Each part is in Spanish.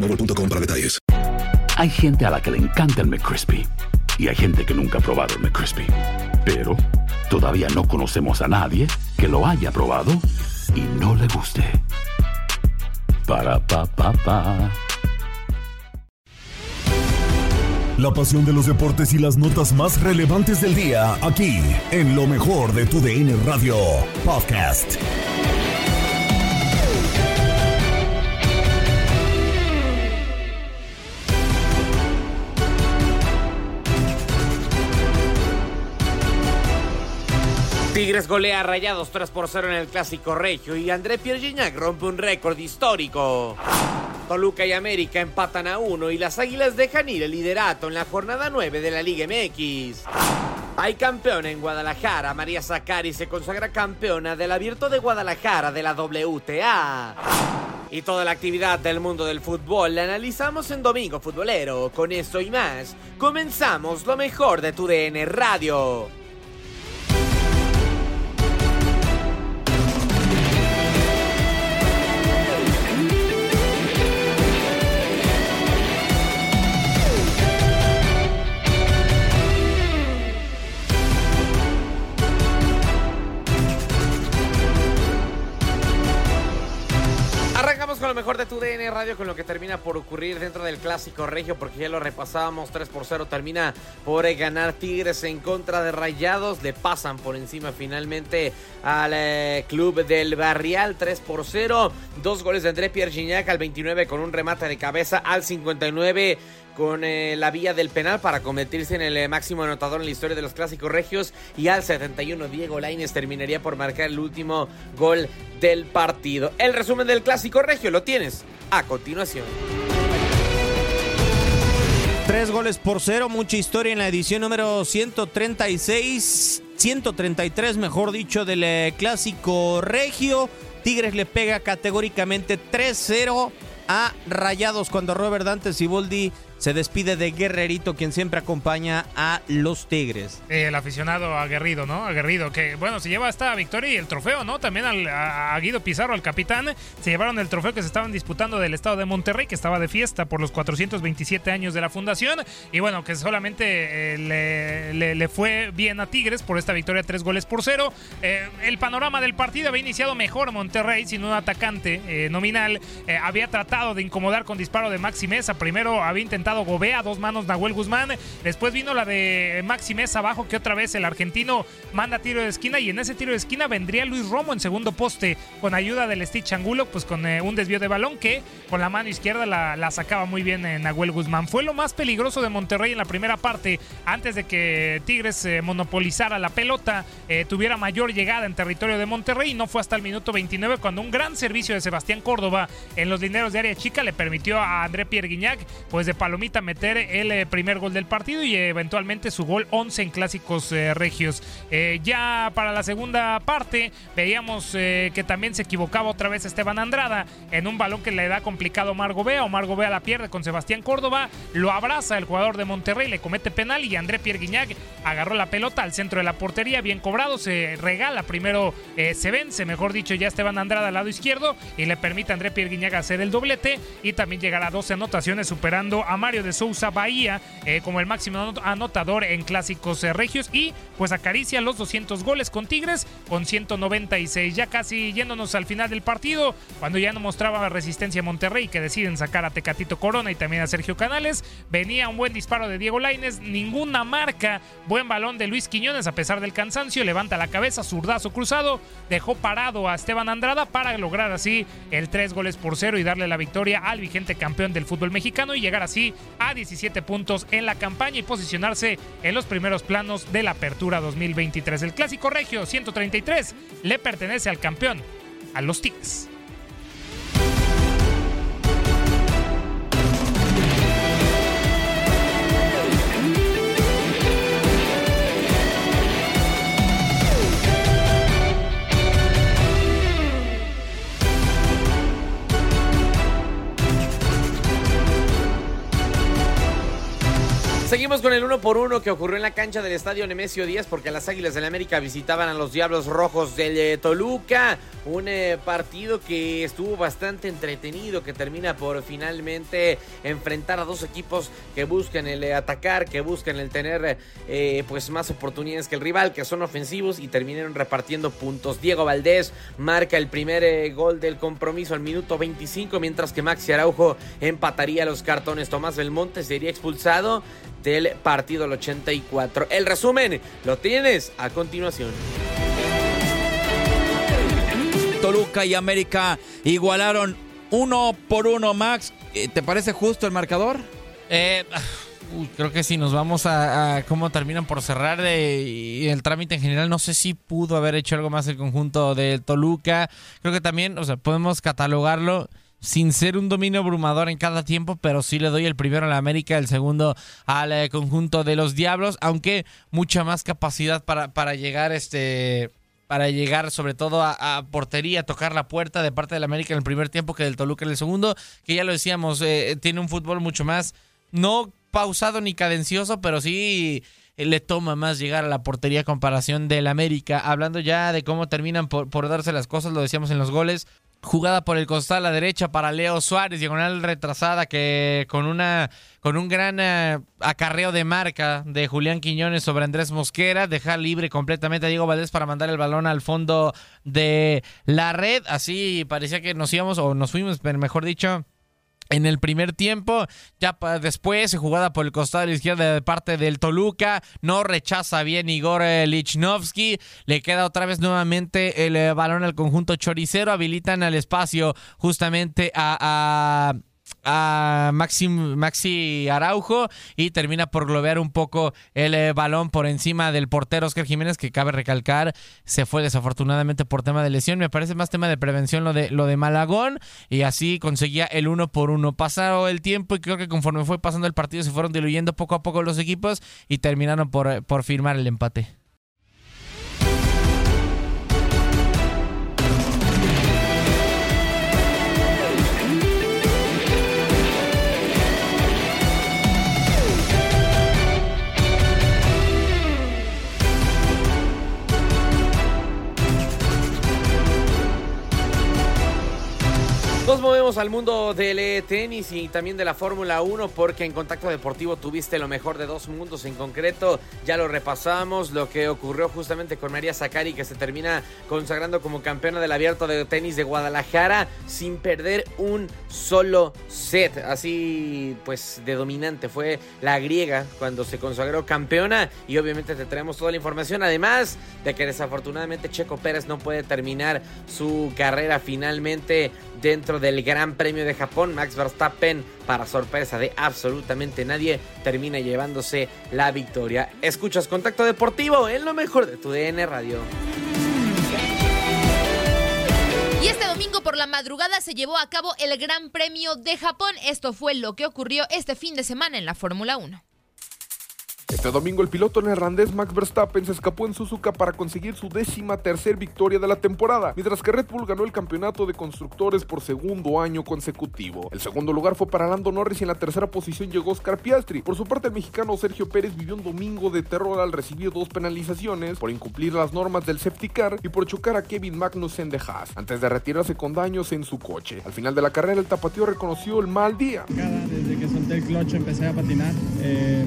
boostmobile.com para detalles. Hay gente a la que le encanta el McCrispy y hay gente que nunca ha probado el McCrispy. Pero todavía no conocemos a nadie que lo haya probado y no le guste. Para pa pa pa. La pasión de los deportes y las notas más relevantes del día, aquí, en lo mejor de tu DN Radio Podcast. Tigres golea a Rayados 3 por 0 en el Clásico Regio y André Pierre Gignac rompe un récord histórico. Toluca y América empatan a 1 y las Águilas dejan ir el liderato en la jornada 9 de la Liga MX. Hay campeón en Guadalajara. María Zacari se consagra campeona del Abierto de Guadalajara de la WTA. Y toda la actividad del mundo del fútbol la analizamos en Domingo Futbolero. Con esto y más, comenzamos lo mejor de tu DN Radio. Con lo que termina por ocurrir dentro del clásico regio, porque ya lo repasábamos 3 por 0. Termina por eh, ganar Tigres en contra de Rayados. Le pasan por encima finalmente al eh, club del Barrial 3 por 0. Dos goles de André Pierre Gignac al 29 con un remate de cabeza al 59 con eh, la vía del penal para convertirse en el eh, máximo anotador en la historia de los clásicos regios y al 71 Diego Lainez terminaría por marcar el último gol del partido. El resumen del clásico regio lo tienes a continuación. Tres goles por cero, mucha historia en la edición número 136, 133 mejor dicho del eh, clásico regio. Tigres le pega categóricamente 3-0 a Rayados cuando Robert Dante Siboldi se despide de Guerrerito, quien siempre acompaña a los Tigres. El aficionado aguerrido, ¿no? Aguerrido, que bueno, se lleva esta victoria y el trofeo, ¿no? También al, a, Guido Pizarro, al capitán, se llevaron el trofeo que se estaban disputando del estado de Monterrey, que estaba de fiesta por los 427 años de la fundación. Y bueno, que solamente eh, le, le- fue bien a Tigres por esta victoria, tres goles por cero. Eh, el panorama del partido había iniciado mejor Monterrey, sin un atacante eh, nominal. Eh, había tratado de incomodar con disparo de Maxi Mesa. Primero había intentado Gobea, dos manos Nahuel Guzmán. Después vino la de Maxi abajo, que otra vez el argentino manda tiro de esquina. Y en ese tiro de esquina vendría Luis Romo en segundo poste, con ayuda del Stitch Angulo, pues con eh, un desvío de balón que con la mano izquierda la, sacaba muy bien eh, Nahuel Guzmán. Fue lo más peligroso de Monterrey en la primera parte, antes de que Tigres eh, monopolizara la pelota, eh, tuviera mayor llegada en territorio de Monterrey. Y no fue hasta el minuto 29 cuando un gran servicio de Sebastián Córdoba en los dineros de área chica le permitió a André Pierre pues de palomita permita meter el eh, primer gol del partido y eventualmente su gol 11 en clásicos eh, regios. Eh, ya para la segunda parte veíamos que también se equivocaba otra vez Esteban Andrada en un balón que le da complicado a Omar Gobea. Omar Gobea la pierde con Sebastián Córdoba, lo abraza el jugador de Monterrey, le comete penal y André Pierre Guignac agarró la pelota al centro de la portería, bien cobrado, se regala primero, se vence, mejor dicho, ya Esteban Andrada al lado izquierdo y le permite a André Pierre Guignac hacer el doblete y también llegar a 12 anotaciones superando a De Sousa Bahía eh, como el máximo anotador en clásicos eh, regios y pues acaricia los 200 goles con Tigres con 196. Ya casi yéndonos al final del partido, cuando ya no mostraba resistencia Monterrey que deciden sacar a Tecatito Corona y también a Sergio Canales, venía un buen disparo de Diego Laines, ninguna marca, buen balón de Luis Quiñones a pesar del cansancio, levanta la cabeza, zurdazo cruzado, dejó parado a Esteban Andrada para lograr así el 3 goles por 0 y darle la victoria al vigente campeón del fútbol mexicano y llegar así a 17 puntos en la campaña y posicionarse en los primeros planos de la apertura 2023. El clásico regio 133 le pertenece al campeón, a los Tigres. Seguimos con el uno por uno que ocurrió en la cancha del estadio Nemesio Díaz porque las Águilas del América visitaban a los Diablos Rojos del eh, Toluca. Un eh, partido que estuvo bastante entretenido, que termina por finalmente enfrentar a dos equipos que buscan el eh, atacar, que buscan el tener pues más oportunidades que el rival, que son ofensivos y terminaron repartiendo puntos. Diego Valdés marca el primer gol del compromiso al minuto 25, mientras que Maxi Araujo empataría los cartones. Tomás Belmonte sería expulsado del partido al 84. El resumen lo tienes a continuación. Toluca y América igualaron uno por uno, Max. Eh, ¿Te parece justo el marcador? Eh, creo que si nos vamos a, cómo terminan por cerrar de, el trámite en general, no sé si pudo haber hecho algo más el conjunto de Toluca. Creo que también, o sea, podemos catalogarlo sin ser un dominio abrumador en cada tiempo, pero sí le doy el primero a la América, el segundo al eh, conjunto de los Diablos, aunque mucha más capacidad para, para llegar este para llegar sobre todo a, portería, tocar la puerta de parte del América en el primer tiempo que del Toluca en el segundo, que ya lo decíamos, eh, tiene un fútbol mucho más, no pausado ni cadencioso, pero sí eh, le toma más llegar a la portería comparación del América. Hablando ya de cómo terminan por, por darse las cosas, lo decíamos en los goles, Jugada por el costado a la derecha para Leo Suárez, diagonal retrasada que con una con un gran eh, acarreo de marca de Julián Quiñones sobre Andrés Mosquera, deja libre completamente a Diego Valdés para mandar el balón al fondo de la red. Así parecía que nos íbamos o nos fuimos, mejor dicho, en el primer tiempo. Ya después, jugada por el costado de la izquierda de parte del Toluca. No rechaza bien Igor eh, Lichnowsky. Le queda otra vez nuevamente el eh, balón al conjunto choricero. Habilitan al espacio justamente a a Maxi, Maxi Araujo y termina por globear un poco el eh, balón por encima del portero Oscar Jiménez que cabe recalcar se fue desafortunadamente por tema de lesión. Me parece más tema de prevención lo de, lo de Malagón y así conseguía el uno por uno. Pasado el tiempo y creo que conforme fue pasando el partido se fueron diluyendo poco a poco los equipos y terminaron por, por firmar el empate Nos movemos al mundo del tenis y también de la Fórmula 1 porque en Contacto Deportivo tuviste lo mejor de dos mundos en concreto. Ya lo repasamos, lo que ocurrió justamente con María Zakari que se termina consagrando como campeona del abierto de tenis de Guadalajara sin perder un solo set. Así pues de dominante fue la griega cuando se consagró campeona y obviamente te traemos toda la información. Además de que desafortunadamente Checo Pérez no puede terminar su carrera finalmente dentro del Gran Premio de Japón. Max Verstappen, para sorpresa de absolutamente nadie, termina llevándose la victoria. Escuchas Contacto Deportivo en lo mejor de tu DN Radio. Y este domingo por la madrugada se llevó a cabo el Gran Premio de Japón. Esto fue lo que ocurrió este fin de semana en la Fórmula 1. Este domingo el piloto neerlandés Max Verstappen se escapó en Suzuka para conseguir su décima tercer victoria de la temporada, mientras que Red Bull ganó el campeonato de constructores por segundo año consecutivo. El segundo lugar fue para Lando Norris y en la tercera posición llegó Oscar Piastri. Por su parte el mexicano Sergio Pérez vivió un domingo de terror al recibir dos penalizaciones por incumplir las normas del safety car y por chocar a Kevin Magnussen de Haas, antes de retirarse con daños en su coche. Al final de la carrera el tapatío reconoció el mal día. Desde que solté el clutch empecé a patinar. Eh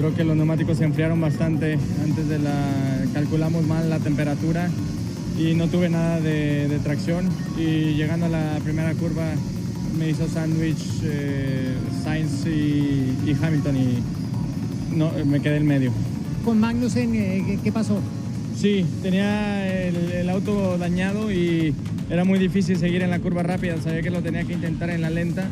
Creo que los neumáticos se enfriaron bastante antes de la... Calculamos mal la temperatura y no tuve nada de, tracción. Y llegando a la primera curva me hizo sándwich eh, Sainz y, Hamilton y no, me quedé en medio. ¿Con Magnussen eh, ¿qué, pasó? Sí, tenía el, el, auto dañado y era muy difícil seguir en la curva rápida. Sabía que lo tenía que intentar en la lenta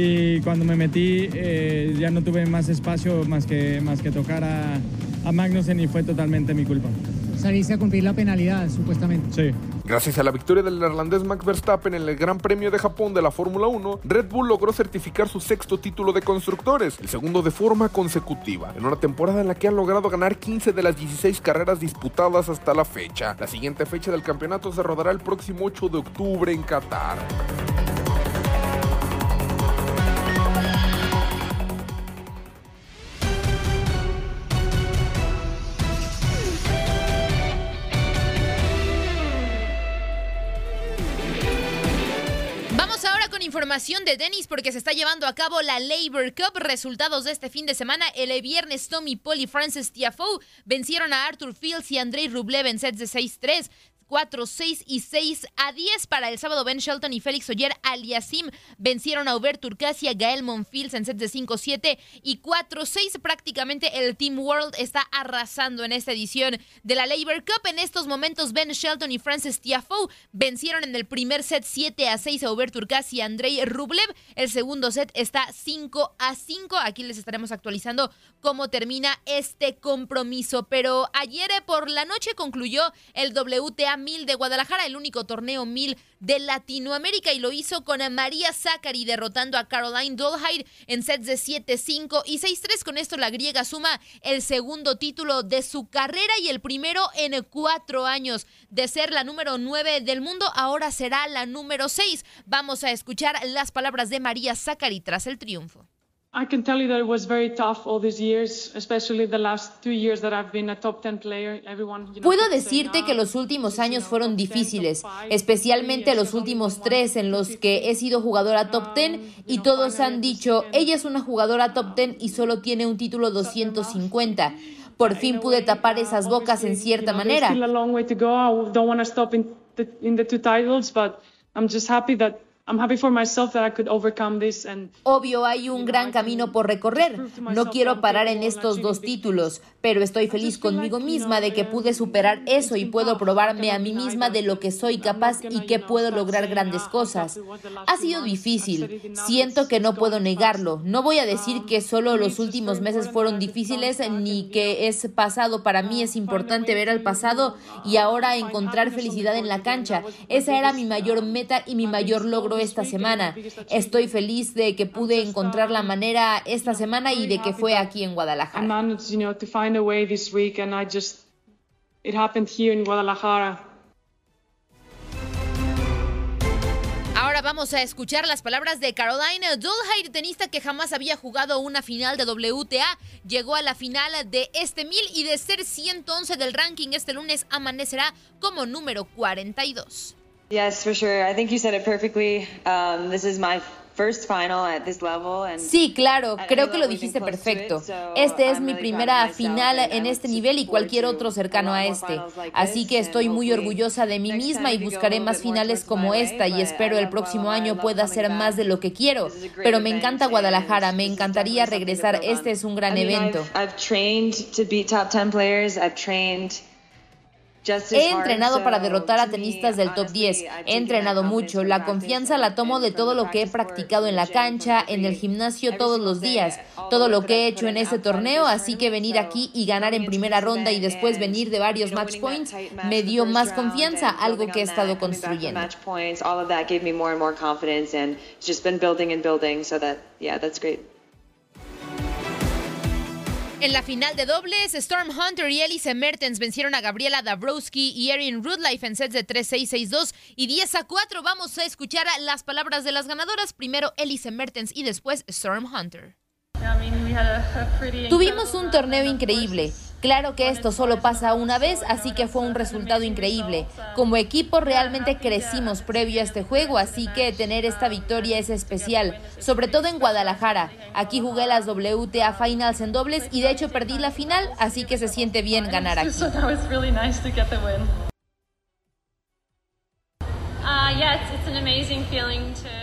y cuando me metí eh, ya no tuve más espacio más que, más que tocar a, a Magnussen y fue totalmente mi culpa. Saliste a cumplir la penalidad, supuestamente. Sí. Gracias a la victoria del neerlandés Max Verstappen en el Gran Premio de Japón de la Fórmula 1, Red Bull logró certificar su sexto título de constructores, el segundo de forma consecutiva, en una temporada en la que han logrado ganar 15 de las 16 carreras disputadas hasta la fecha. La siguiente fecha del campeonato se rodará el próximo 8 de octubre en Qatar. Información de tenis porque se está llevando a cabo la Labor Cup. Resultados de este fin de semana. El viernes Tommy Paul y Francis Tiafoe vencieron a Arthur Fields y Andrei Rublev en sets de 6-3. 4, 6 y 6 a 10 para el sábado. Ben Shelton y Félix Oyer Aliasim vencieron a Hubert Turcas y a Gael Monfils en sets de 5, 7 y 4, 6. Prácticamente el Team World está arrasando en esta edición de la Labor Cup. En estos momentos, Ben Shelton y Francis Tiafoe vencieron en el primer set 7 a 6 a Hubert Turcas y Andrei Rublev. El segundo set está 5 a 5. Aquí les estaremos actualizando cómo termina este compromiso. Pero ayer por la noche concluyó el WTA 1000 de Guadalajara, el único torneo 1000 de Latinoamérica y lo hizo con María Zachary derrotando a Caroline Dolhide en sets de 7-5 y 6-3. Con esto la griega suma el segundo título de su carrera y el primero en cuatro años de ser la número 9 del mundo. Ahora será la número 6. Vamos a escuchar las palabras de María Zachary tras el triunfo. Puedo decirte que los últimos años fueron difíciles, especialmente los últimos tres en los que he sido jugadora top 10 y todos han dicho, ella es una jugadora top 10 y solo tiene un título 250. Por fin pude tapar esas bocas en cierta manera. Obvio, hay un gran camino por recorrer. No quiero parar en estos dos títulos, pero estoy feliz conmigo misma de que pude superar eso y puedo probarme a mí misma de lo que soy capaz y que puedo lograr grandes cosas. Ha sido difícil. Siento que no puedo negarlo. No voy a decir que solo los últimos meses fueron difíciles ni que es pasado. Para mí es importante ver al pasado y ahora encontrar felicidad en la cancha. Esa era mi mayor meta y mi mayor logro esta semana. Estoy feliz de que pude encontrar la manera esta semana y de que fue aquí en Guadalajara. Ahora vamos a escuchar las palabras de Caroline Dolhide, tenista que jamás había jugado una final de WTA. Llegó a la final de este mil y de ser 111 del ranking este lunes amanecerá como número 42. Sí, claro, creo que lo dijiste perfecto. Este es mi primera final en este nivel y cualquier otro cercano a este. Así que estoy muy orgullosa de mí misma y buscaré más finales como esta y espero el próximo año pueda hacer más de lo que quiero. Pero me encanta Guadalajara, me encantaría regresar. Este es un gran evento. He entrenado para derrotar a tenistas del top 10. He entrenado mucho. La confianza la tomo de todo lo que he practicado en la cancha, en el gimnasio todos los días, todo lo que he hecho en este torneo, así que venir aquí y ganar en primera ronda y después venir de varios match points me dio más confianza, algo que he estado construyendo. En la final de dobles, Storm Hunter y Elise Mertens vencieron a Gabriela Dabrowski y Erin Rudlife en sets de 3-6, 6-2 y 10 a 4. Vamos a escuchar las palabras de las ganadoras. Primero Elise Mertens y después Storm Hunter. Tuvimos un torneo increíble. Claro que esto solo pasa una vez, así que fue un resultado increíble. Como equipo realmente crecimos previo a este juego, así que tener esta victoria es especial, sobre todo en Guadalajara. Aquí jugué las WTA Finals en dobles y de hecho perdí la final, así que se siente bien ganar aquí.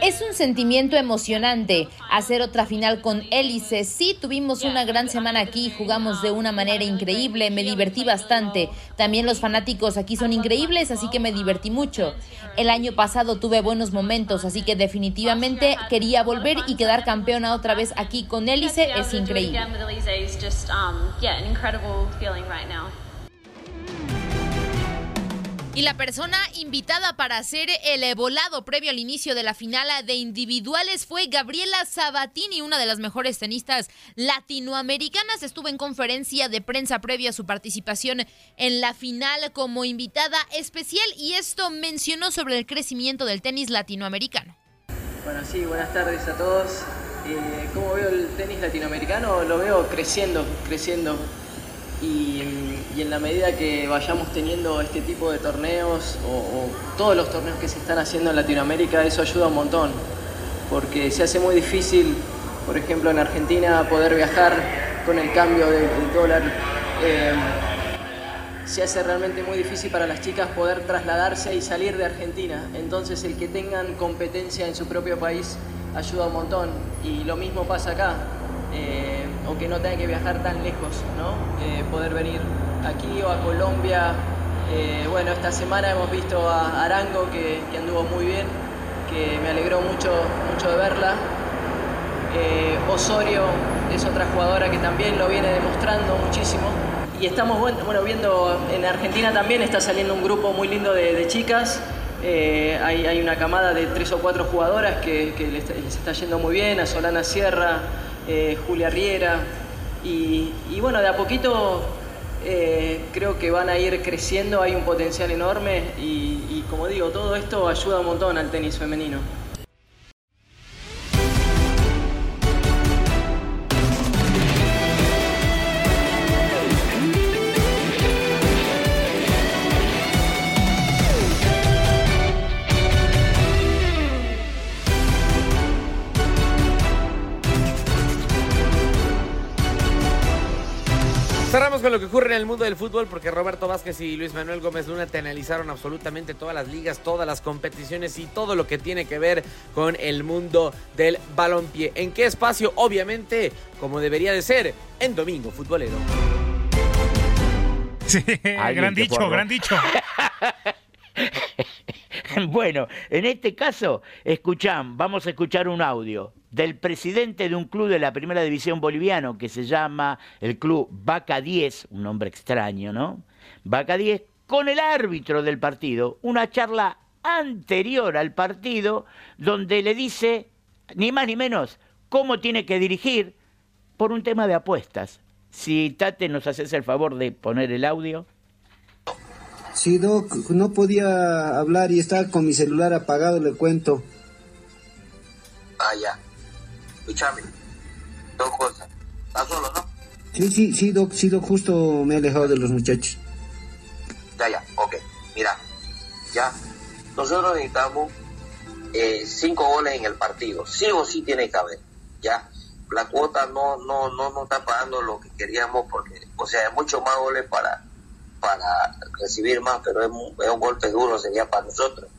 Es un sentimiento emocionante hacer otra final con Hélice. Sí, tuvimos una gran semana aquí, jugamos de una manera increíble, me divertí bastante. También los fanáticos aquí son increíbles, así que me divertí mucho. El año pasado tuve buenos momentos, así que definitivamente quería volver y quedar campeona otra vez aquí con Hélice. Es increíble. Y la persona invitada para hacer el volado previo al inicio de la final de individuales fue Gabriela Sabatini, una de las mejores tenistas latinoamericanas. Estuvo en conferencia de prensa previa a su participación en la final como invitada especial y esto mencionó sobre el crecimiento del tenis latinoamericano. Bueno, sí, buenas tardes a todos. Eh, ¿Cómo veo el tenis latinoamericano? Lo veo creciendo, creciendo y, en la medida que vayamos teniendo este tipo de torneos o, todos los torneos que se están haciendo en Latinoamérica, eso ayuda un montón, porque se hace muy difícil, por ejemplo en Argentina, poder viajar con el cambio del, dólar. Eh, se hace realmente muy difícil para las chicas poder trasladarse y salir de Argentina. Entonces el que tengan competencia en su propio país ayuda un montón. Y lo mismo pasa acá. Eh, o que no tenga que viajar tan lejos, ¿no? Eh, poder venir aquí o a Colombia. Eh, bueno, esta semana hemos visto a Arango que, anduvo muy bien, que me alegró mucho, mucho de verla. Osorio es otra jugadora que también lo viene demostrando muchísimo. Y estamos bueno, viendo, en Argentina también está saliendo un grupo muy lindo de, chicas. hay, una camada de tres o cuatro jugadoras que, les, está yendo muy bien, a Solana Sierra, eh, Julia Riera, y, bueno, de a poquito eh, creo que van a ir creciendo, hay un potencial enorme y como digo, todo esto ayuda un montón al tenis femenino. Lo que ocurre en el mundo del fútbol porque Roberto Vázquez y Luis Manuel Gómez Luna te analizaron absolutamente todas las ligas, todas las competiciones y todo lo que tiene que ver con el mundo del balompié. ¿En qué espacio? Obviamente, como debería de ser, en Domingo Futbolero. Sí, gran dicho, gran dicho. bueno, en este caso, escuchan, vamos a escuchar un audio del presidente de un club de la primera división boliviano que se llama el club Vaca 10, un nombre extraño, ¿no? Vaca 10, con el árbitro del partido, una charla anterior al partido donde le dice, ni más ni menos, cómo tiene que dirigir por un tema de apuestas. Si Tate nos haces el favor de poner el audio. Sí, Doc, no podía hablar y estaba con mi celular apagado, le cuento. Ah, ya. Escúchame, dos cosas. ¿Estás solo, no? Sí, sí, sí, Doc, sí, Doc, justo me he alejado de los muchachos. Ya, ya, ok. Mira, ya, nosotros necesitamos eh, cinco goles en el partido. Sí o sí tiene que haber, ya. La cuota no, no, no nos está pagando lo que queríamos porque, o sea, hay mucho más goles para, para recibir más, pero es, es un golpe duro, sería para nosotros.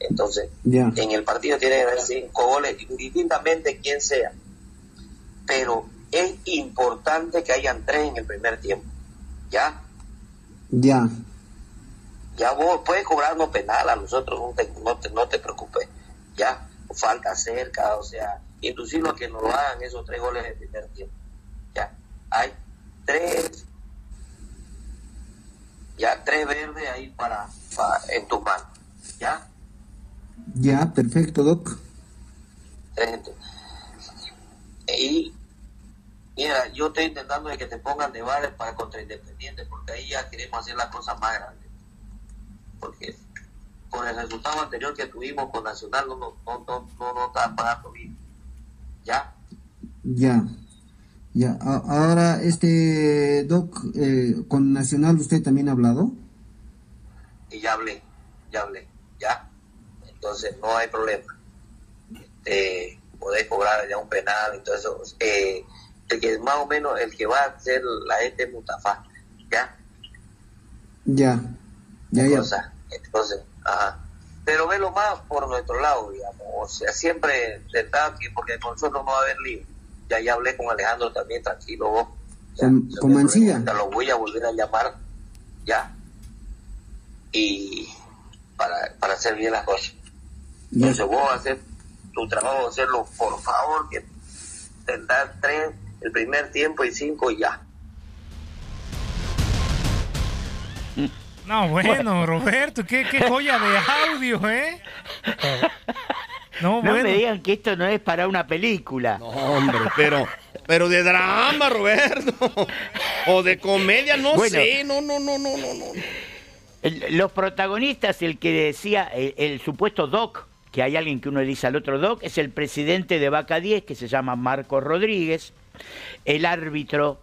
Entonces, en el partido tiene que haber cinco goles, indistintamente quién sea. Pero es importante que hayan tres en el primer tiempo. ¿Ya? Ya. Ya vos puedes cobrarnos penal a nosotros, no te, no te, no te preocupes. Ya, falta cerca, o sea, inclusive que nos lo hagan esos tres goles de primer tiempo. Ya, hay tres, ya, tres verdes ahí para, para en tu mano. Ya, Ya, perfecto, Doc. Y mira, yo estoy intentando de que te pongan de vales para contra Independiente, porque ahí ya queremos hacer las cosas más grandes. Porque con el resultado anterior que tuvimos con Nacional no no no no, no, no está pagando bien. ¿Ya? Ya. Ya. A- ahora, este, Doc, eh, con Nacional usted también ha hablado. Y ya hablé, ya hablé, ¿ya? Entonces no hay problema. Este, podés cobrar ya un penal eso. Eh, el que más o menos, el que va a hacer la gente es Mustafa, ¿ya? Ya. Ya, ya. cosa. Entonces, ajá. Pero velo más por nuestro lado, digamos. O sea, siempre que, porque con nosotros no va a haber lío. Ya, ya hablé con Alejandro también, tranquilo vos. Con, con Mancilla. Te lo voy a volver a llamar, ya. Y para, para hacer bien las cosas. Ya. Entonces vos vas a hacer tu trabajo, hacerlo por favor, que intentar tres el primer tiempo y cinco y ya. No, bueno, Roberto, qué, qué joya de audio, ¿eh? No, No bueno. me digan que esto no es para una película. No, hombre, pero, pero de drama, Roberto. O de comedia, no Bueno. sé. No, no, no, no, no, no. El- los protagonistas, el que decía, el, el supuesto Doc, que hay alguien que uno le dice al otro Doc, es el presidente de Vaca 10, que se llama Marco Rodríguez, el árbitro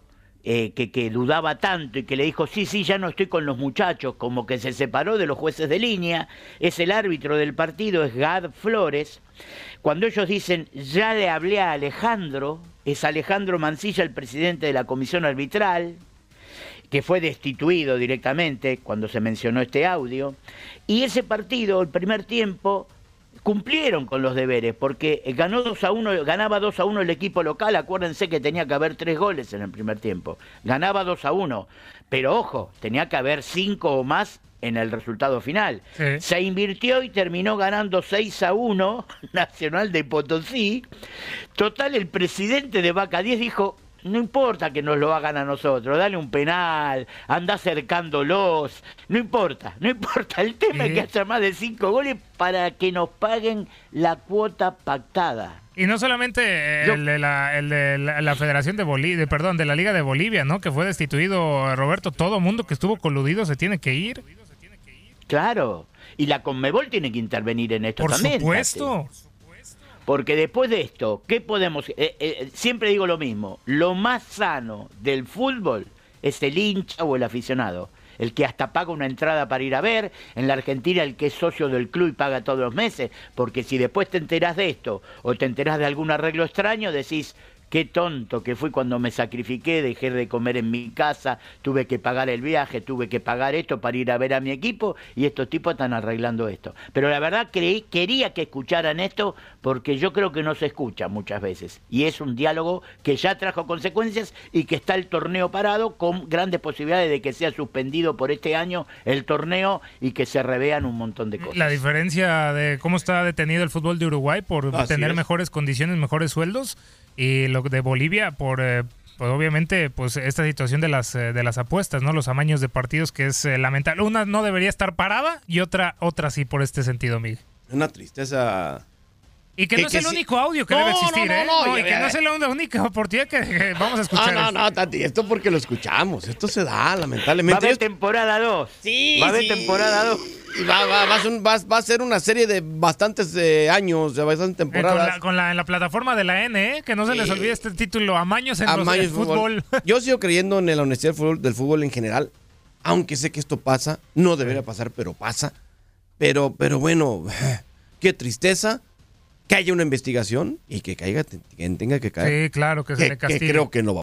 eh, que, que dudaba tanto y que le dijo, sí, sí, ya no estoy con los muchachos, como que se separó de los jueces de línea, es el árbitro del partido, es Gad Flores. Cuando ellos dicen, ya le hablé a Alejandro, es Alejandro Mancilla el presidente de la comisión arbitral, que fue destituido directamente cuando se mencionó este audio. Y ese partido, el primer tiempo, cumplieron con los deberes, porque ganó 2 a 1, ganaba 2 a 1 el equipo local, acuérdense que tenía que haber tres goles en el primer tiempo. Ganaba 2 a 1, pero ojo, tenía que haber cinco o más en el resultado final. Sí. Se invirtió y terminó ganando 6 a 1 Nacional de Potosí. Total, el presidente de Vaca 10 dijo, no importa que nos lo hagan a nosotros, dale un penal, anda acercándolos, no importa, no importa, el tema es que haya más de 5 goles para que nos paguen la cuota pactada. Y no solamente el de la, el de la, la Federación de Bolivia, perdón, de la Liga de Bolivia, ¿no? Que fue destituido Roberto. Todo mundo que estuvo coludido se tiene que ir. Claro, y la Conmebol tiene que intervenir en esto Por también. supuesto. Tati. Porque después de esto, ¿qué podemos...? eh, eh, siempre digo lo mismo, lo más sano del fútbol es el hincha o el aficionado. El que hasta paga una entrada para ir a ver, en la Argentina el que es socio del club y paga todos los meses, porque si después te enterás de esto o te enterás de algún arreglo extraño, decís, qué tonto que fui cuando me sacrifiqué, dejé de comer en mi casa, tuve que pagar el viaje, tuve que pagar esto para ir a ver a mi equipo y estos tipos están arreglando esto. Pero la verdad creí, quería que escucharan esto porque yo creo que no se escucha muchas veces. Y es un diálogo que ya trajo consecuencias y que está el torneo parado con grandes posibilidades de que sea suspendido por este año el torneo y que se revean un montón de cosas. La diferencia de cómo está detenido el fútbol de Uruguay por Así tener es. mejores condiciones, mejores sueldos, y lo de Bolivia por, eh, pues obviamente, pues esta situación de las eh, de las apuestas, ¿no? Los amaños de partidos que es eh, lamentable. Una no debería estar parada y otra otra sí por este sentido, Miguel. Una tristeza. Y que, Que- no es que el sí. único audio que No, debe no, existir, no, ¿eh? no, No, y que no es la única oportunidad que, que vamos a escuchar. Ah, no, no, Tati, esto porque lo escuchamos. Esto se da, Va a lamentablemente. haber Yo- temporada 2. Sí, Va a haber sí. temporada 2. Y va, va, va a ser un- va- va a ser una serie de bastantes eh, años, de bastantes Eh, con temporadas. la, con la, en la plataforma de la N, ¿eh? Que no se les olvide este título, Amaños en los Amaños el fútbol. Yo sigo creyendo en la honestidad del fútbol, del fútbol en general, aunque sé que esto pasa, no debería pasar, pero pasa. Pero, pero bueno, qué tristeza que haya una investigación y que caiga quien tenga que caer. Sí, claro, que se le castigue. creo que no va.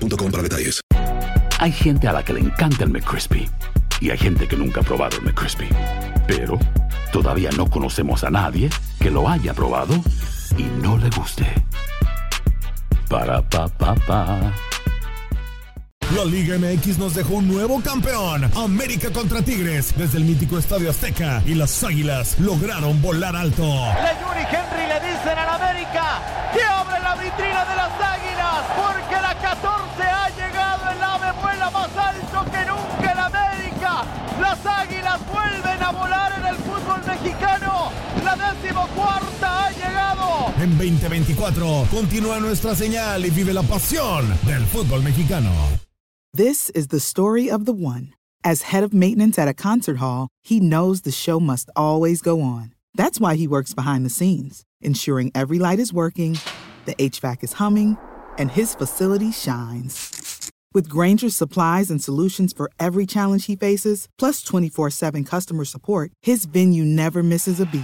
boostmobile.com para detalles. Hay gente a la que le encanta el McCrispy y hay gente que nunca ha probado el McCrispy. Pero todavía no conocemos a nadie que lo haya probado y no le guste. Para pa pa pa. La Liga MX nos dejó un nuevo campeón. América contra Tigres desde el mítico Estadio Azteca y las Águilas lograron volar alto. Leyuri Henry le dicen al América 2024 continúa nuestra señal y vive la pasión del fútbol mexicano. This is the story of the one. As head of maintenance at a concert hall, he knows the show must always go on. That's why he works behind the scenes, ensuring every light is working, the HVAC is humming, and his facility shines. With Granger's supplies and solutions for every challenge he faces, plus 24 7 customer support, his venue never misses a beat.